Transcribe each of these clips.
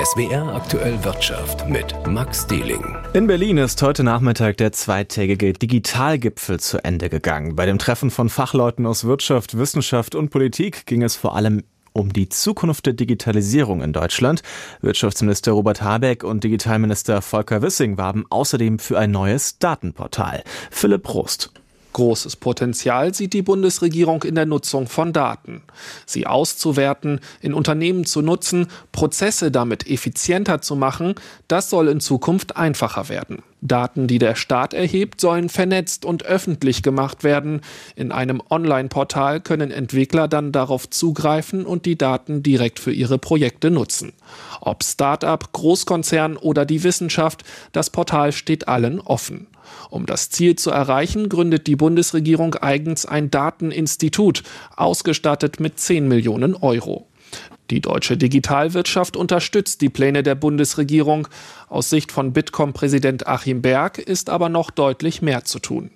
SWR aktuell Wirtschaft mit Max Dieling. In Berlin ist heute Nachmittag der zweitägige Digitalgipfel zu Ende gegangen. Bei dem Treffen von Fachleuten aus Wirtschaft, Wissenschaft und Politik ging es vor allem um die Zukunft der Digitalisierung in Deutschland. Wirtschaftsminister Robert Habeck und Digitalminister Volker Wissing warben außerdem für ein neues Datenportal. Philipp Prost. Großes Potenzial sieht die Bundesregierung in der Nutzung von Daten. Sie auszuwerten, in Unternehmen zu nutzen, Prozesse damit effizienter zu machen, das soll in Zukunft einfacher werden. Daten, die der Staat erhebt, sollen vernetzt und öffentlich gemacht werden. In einem Online-Portal können Entwickler dann darauf zugreifen und die Daten direkt für ihre Projekte nutzen. Ob Start-up, Großkonzern oder die Wissenschaft, das Portal steht allen offen. Um das Ziel zu erreichen, gründet die Bundesregierung eigens ein Dateninstitut, ausgestattet mit 10 Millionen Euro. Die deutsche Digitalwirtschaft unterstützt die Pläne der Bundesregierung. Aus Sicht von Bitkom-Präsident Achim Berg ist aber noch deutlich mehr zu tun.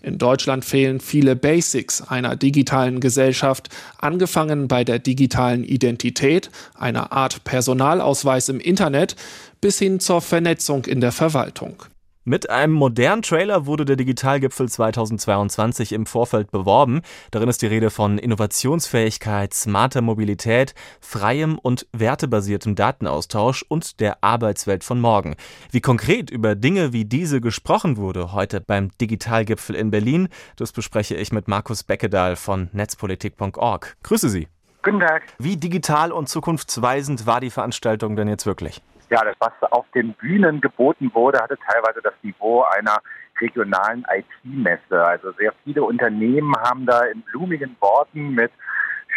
In Deutschland fehlen viele Basics einer digitalen Gesellschaft, angefangen bei der digitalen Identität, einer Art Personalausweis im Internet, bis hin zur Vernetzung in der Verwaltung. Mit einem modernen Trailer wurde der Digitalgipfel 2022 im Vorfeld beworben. Darin ist die Rede von Innovationsfähigkeit, smarter Mobilität, freiem und wertebasiertem Datenaustausch und der Arbeitswelt von morgen. Wie konkret über Dinge wie diese gesprochen wurde heute beim Digitalgipfel in Berlin, das bespreche ich mit Markus Beckedahl von netzpolitik.org. Grüße Sie. Guten Tag. Wie digital und zukunftsweisend war die Veranstaltung denn jetzt wirklich? Ja, das, was auf den Bühnen geboten wurde, hatte teilweise das Niveau einer regionalen IT-Messe. Also sehr viele Unternehmen haben da in blumigen Worten mit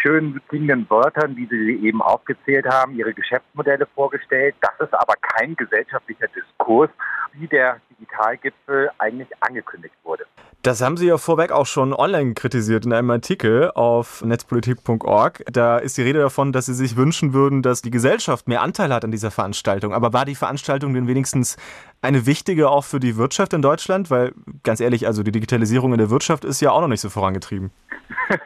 schön klingenden Wörtern, wie sie eben aufgezählt haben, ihre Geschäftsmodelle vorgestellt. Das ist aber kein gesellschaftlicher Diskurs, wie der Digitalgipfel eigentlich angekündigt wurde. Das haben Sie ja vorweg auch schon online kritisiert in einem Artikel auf netzpolitik.org. Da ist die Rede davon, dass Sie sich wünschen würden, dass die Gesellschaft mehr Anteil hat an dieser Veranstaltung. Aber war die Veranstaltung denn wenigstens eine wichtige auch für die Wirtschaft in Deutschland? Weil ganz ehrlich, also die Digitalisierung in der Wirtschaft ist ja auch noch nicht so vorangetrieben.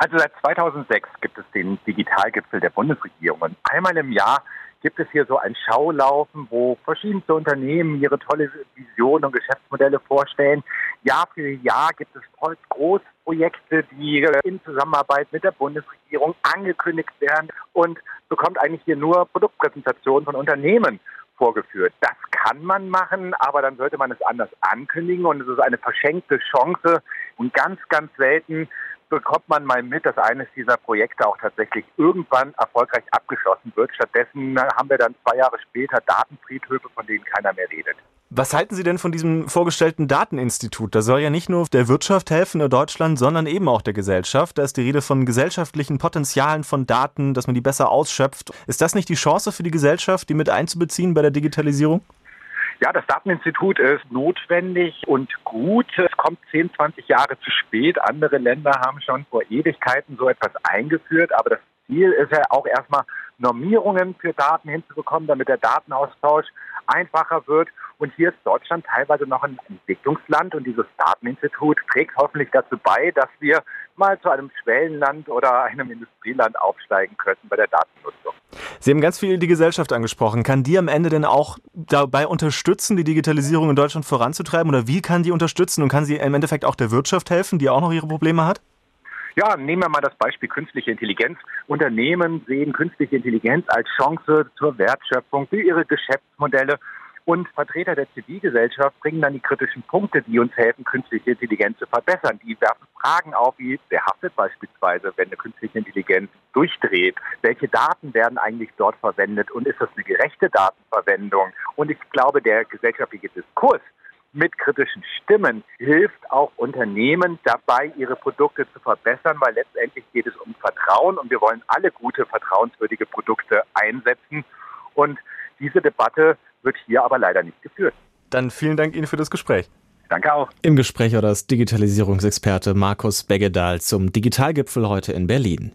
Also seit 2006 gibt es den Digitalgipfel der Bundesregierung. Und einmal im Jahr gibt es hier so ein Schaulaufen, wo verschiedenste Unternehmen ihre tolle Visionen und Geschäftsmodelle vorstellen. Jahr für Jahr gibt es Großprojekte, die in Zusammenarbeit mit der Bundesregierung angekündigt werden und bekommt eigentlich hier nur Produktpräsentationen von Unternehmen vorgeführt. Das kann man machen, aber dann sollte man es anders ankündigen und es ist eine verschenkte Chance und ganz, ganz selten bekommt man mal mit, dass eines dieser Projekte auch tatsächlich irgendwann erfolgreich abgeschlossen wird. Stattdessen haben wir dann zwei Jahre später Datenfriedhöfe, von denen keiner mehr redet. Was halten Sie denn von diesem vorgestellten Dateninstitut? Das soll ja nicht nur der Wirtschaft helfen in Deutschland, sondern eben auch der Gesellschaft. Da ist die Rede von gesellschaftlichen Potenzialen von Daten, dass man die besser ausschöpft. Ist das nicht die Chance für die Gesellschaft, die mit einzubeziehen bei der Digitalisierung? Ja, das Dateninstitut ist notwendig und gut. Es kommt 10, 20 Jahre zu spät. Andere Länder haben schon vor Ewigkeiten so etwas eingeführt, aber das Ziel ist ja auch erstmal Normierungen für Daten hinzubekommen, damit der Datenaustausch einfacher wird. Und hier ist Deutschland teilweise noch ein Entwicklungsland und dieses Dateninstitut trägt hoffentlich dazu bei, dass wir mal zu einem Schwellenland oder einem Industrieland aufsteigen könnten bei der Datennutzung. Sie haben ganz viel die Gesellschaft angesprochen. Kann die am Ende denn auch dabei unterstützen, die Digitalisierung in Deutschland voranzutreiben? Oder wie kann die unterstützen und kann sie im Endeffekt auch der Wirtschaft helfen, die auch noch ihre Probleme hat? Ja, nehmen wir mal das Beispiel künstliche Intelligenz. Unternehmen sehen künstliche Intelligenz als Chance zur Wertschöpfung für ihre Geschäftsmodelle und Vertreter der Zivilgesellschaft bringen dann die kritischen Punkte, die uns helfen, künstliche Intelligenz zu verbessern. Die werfen Fragen auf, wie wer haftet beispielsweise, wenn eine künstliche Intelligenz durchdreht? Welche Daten werden eigentlich dort verwendet und ist das eine gerechte Datenverwendung? Und ich glaube, der gesellschaftliche Diskurs mit kritischen Stimmen hilft auch Unternehmen dabei, ihre Produkte zu verbessern, weil letztendlich geht es um Vertrauen und wir wollen alle gute, vertrauenswürdige Produkte einsetzen. Und diese Debatte wird hier aber leider nicht geführt. Dann vielen Dank Ihnen für das Gespräch. Danke auch. Im Gespräch war das Digitalisierungsexperte Markus Beggedahl zum Digitalgipfel heute in Berlin.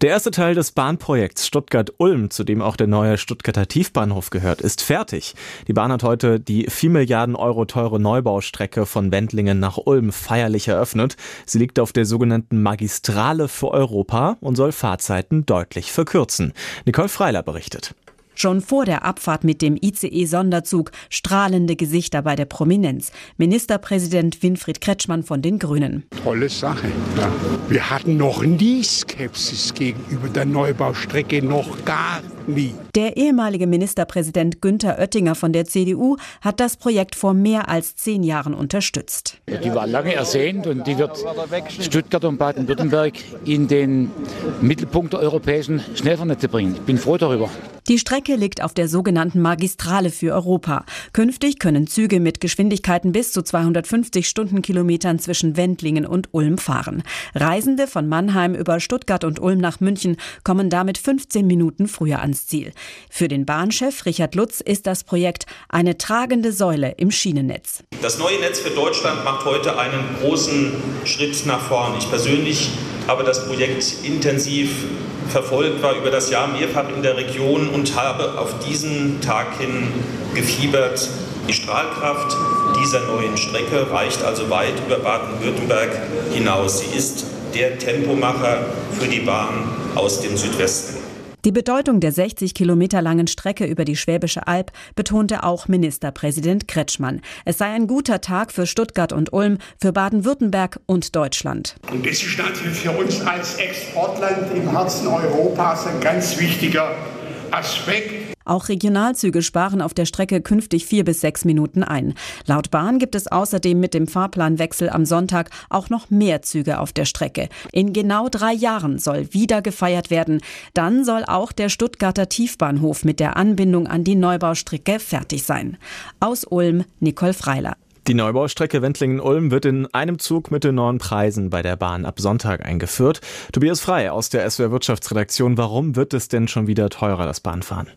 Der erste Teil des Bahnprojekts Stuttgart-Ulm, zu dem auch der neue Stuttgarter Tiefbahnhof gehört, ist fertig. Die Bahn hat heute die 4 Milliarden Euro teure Neubaustrecke von Wendlingen nach Ulm feierlich eröffnet. Sie liegt auf der sogenannten Magistrale für Europa und soll Fahrzeiten deutlich verkürzen. Nicole Freiler berichtet. Schon vor der Abfahrt mit dem ICE-Sonderzug strahlende Gesichter bei der Prominenz. Ministerpräsident Winfried Kretschmann von den Grünen. Tolle Sache. Ja. Wir hatten noch nie Skepsis gegenüber der Neubaustrecke, noch gar. Der ehemalige Ministerpräsident Günther Oettinger von der CDU hat das Projekt vor mehr als zehn Jahren unterstützt. Die war lange ersehnt und die wird Stuttgart und Baden-Württemberg in den Mittelpunkt der europäischen Schnellvernetzung bringen. Ich bin froh darüber. Die Strecke liegt auf der sogenannten Magistrale für Europa. Künftig können Züge mit Geschwindigkeiten bis zu 250 Stundenkilometern zwischen Wendlingen und Ulm fahren. Reisende von Mannheim über Stuttgart und Ulm nach München kommen damit 15 Minuten früher ans Ziel. Für den Bahnchef Richard Lutz ist das Projekt eine tragende Säule im Schienennetz. Das neue Netz für Deutschland macht heute einen großen Schritt nach vorn. Ich persönlich habe das Projekt intensiv verfolgt, war über das Jahr mehrfach in der Region und habe auf diesen Tag hin gefiebert. Die Strahlkraft dieser neuen Strecke reicht also weit über Baden-Württemberg hinaus. Sie ist der Tempomacher für die Bahn aus dem Südwesten. Die Bedeutung der 60 Kilometer langen Strecke über die Schwäbische Alb betonte auch Ministerpräsident Kretschmann. Es sei ein guter Tag für Stuttgart und Ulm, für Baden-Württemberg und Deutschland. Und das ist natürlich für uns als Exportland im Herzen Europas ein ganz wichtiger Aspekt. Auch Regionalzüge sparen auf der Strecke künftig vier bis sechs Minuten ein. Laut Bahn gibt es außerdem mit dem Fahrplanwechsel am Sonntag auch noch mehr Züge auf der Strecke. In genau drei Jahren soll wieder gefeiert werden. Dann soll auch der Stuttgarter Tiefbahnhof mit der Anbindung an die Neubaustrecke fertig sein. Aus Ulm, Nicole Freiler. Die Neubaustrecke Wendlingen-Ulm wird in einem Zug mit den neuen Preisen bei der Bahn ab Sonntag eingeführt. Tobias Frei aus der SWR Wirtschaftsredaktion. Warum wird es denn schon wieder teurer, das Bahnfahren?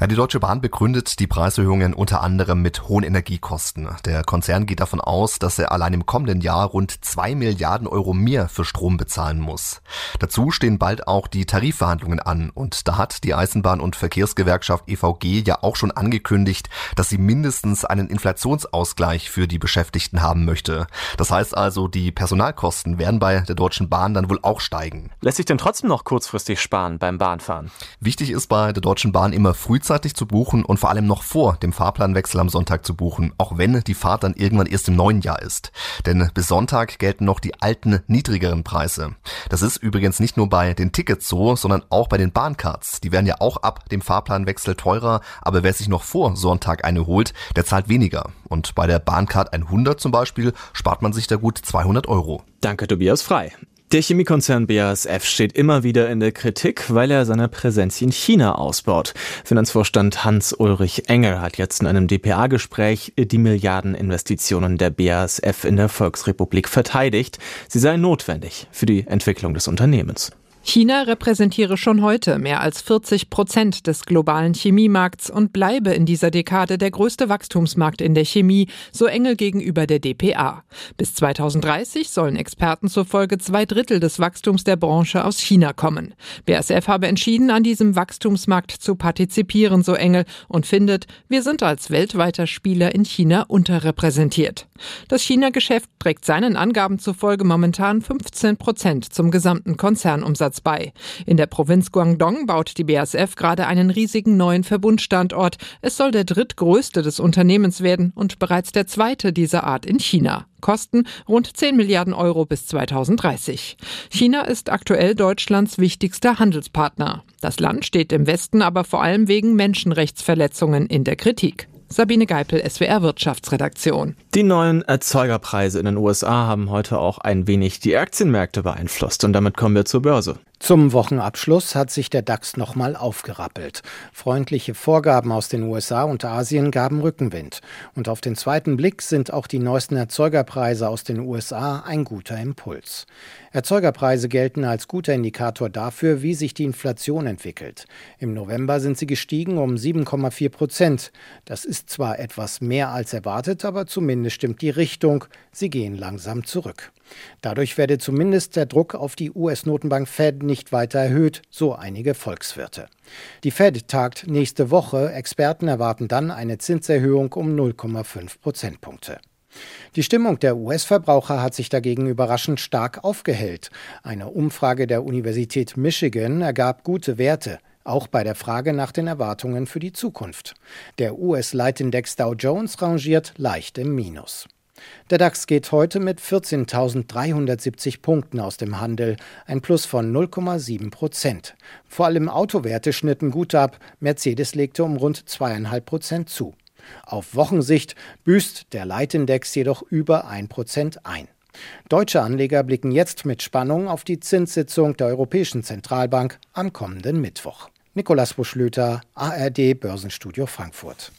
Ja, die Deutsche Bahn begründet die Preiserhöhungen unter anderem mit hohen Energiekosten. Der Konzern geht davon aus, dass er allein im kommenden Jahr rund zwei Milliarden Euro mehr für Strom bezahlen muss. Dazu stehen bald auch die Tarifverhandlungen an und da hat die Eisenbahn- und Verkehrsgewerkschaft EVG ja auch schon angekündigt, dass sie mindestens einen Inflationsausgleich für die Beschäftigten haben möchte. Das heißt also, die Personalkosten werden bei der Deutschen Bahn dann wohl auch steigen. Lässt sich denn trotzdem noch kurzfristig sparen beim Bahnfahren? Wichtig ist bei der Deutschen Bahn immer früh frühzeitig zu buchen und vor allem noch vor dem Fahrplanwechsel am Sonntag zu buchen, auch wenn die Fahrt dann irgendwann erst im neuen Jahr ist. Denn bis Sonntag gelten noch die alten, niedrigeren Preise. Das ist übrigens nicht nur bei den Tickets so, sondern auch bei den Bahncards. Die werden ja auch ab dem Fahrplanwechsel teurer, aber wer sich noch vor Sonntag eine holt, der zahlt weniger. Und bei der Bahncard 100 zum Beispiel spart man sich da gut 200 Euro. Danke, Tobias Frei. Der Chemiekonzern BASF steht immer wieder in der Kritik, weil er seine Präsenz in China ausbaut. Finanzvorstand Hans-Ulrich Engel hat jetzt in einem DPA-Gespräch die Milliardeninvestitionen der BASF in der Volksrepublik verteidigt. Sie seien notwendig für die Entwicklung des Unternehmens. China repräsentiere schon heute mehr als 40 Prozent des globalen Chemiemarkts und bleibe in dieser Dekade der größte Wachstumsmarkt in der Chemie, so Engel gegenüber der DPA. Bis 2030 sollen Experten zufolge zwei Drittel des Wachstums der Branche aus China kommen. BASF habe entschieden, an diesem Wachstumsmarkt zu partizipieren, so Engel, und findet, wir sind als weltweiter Spieler in China unterrepräsentiert. Das China-Geschäft trägt seinen Angaben zufolge momentan 15 Prozent zum gesamten Konzernumsatz Umsatz bei. In der Provinz Guangdong baut die BASF gerade einen riesigen neuen Verbundstandort. Es soll der drittgrößte des Unternehmens werden und bereits der zweite dieser Art in China. Kosten rund 10 Milliarden Euro bis 2030. China ist aktuell Deutschlands wichtigster Handelspartner. Das Land steht im Westen aber vor allem wegen Menschenrechtsverletzungen in der Kritik. Sabine Geipel, SWR Wirtschaftsredaktion. Die neuen Erzeugerpreise in den USA haben heute auch ein wenig die Aktienmärkte beeinflusst und damit kommen wir zur Börse. Zum Wochenabschluss hat sich der DAX nochmal aufgerappelt. Freundliche Vorgaben aus den USA und Asien gaben Rückenwind. Und auf den zweiten Blick sind auch die neuesten Erzeugerpreise aus den USA ein guter Impuls. Erzeugerpreise gelten als guter Indikator dafür, wie sich die Inflation entwickelt. Im November sind sie gestiegen um 7,4 Prozent. Das ist zwar etwas mehr als erwartet, aber zumindest stimmt die Richtung. Sie gehen langsam zurück. Dadurch werde zumindest der Druck auf die US-Notenbank Fed nicht weiter erhöht, so einige Volkswirte. Die Fed tagt nächste Woche. Experten erwarten dann eine Zinserhöhung um 0,5 Prozentpunkte. Die Stimmung der US-Verbraucher hat sich dagegen überraschend stark aufgehellt. Eine Umfrage der Universität Michigan ergab gute Werte. auch bei der Frage nach den Erwartungen für die Zukunft. Der US-Leitindex Dow Jones rangiert leicht im Minus. Der DAX geht heute mit 14.370 Punkten aus dem Handel, ein Plus von 0,7 Prozent. Vor allem Autowerte schnitten gut ab, Mercedes legte um rund zweieinhalb Prozent zu. Auf Wochensicht büßt der Leitindex jedoch über ein Prozent ein. Deutsche Anleger blicken jetzt mit Spannung auf die Zinssitzung der Europäischen Zentralbank am kommenden Mittwoch. Nikolaus Buschlüter, ARD Börsenstudio Frankfurt.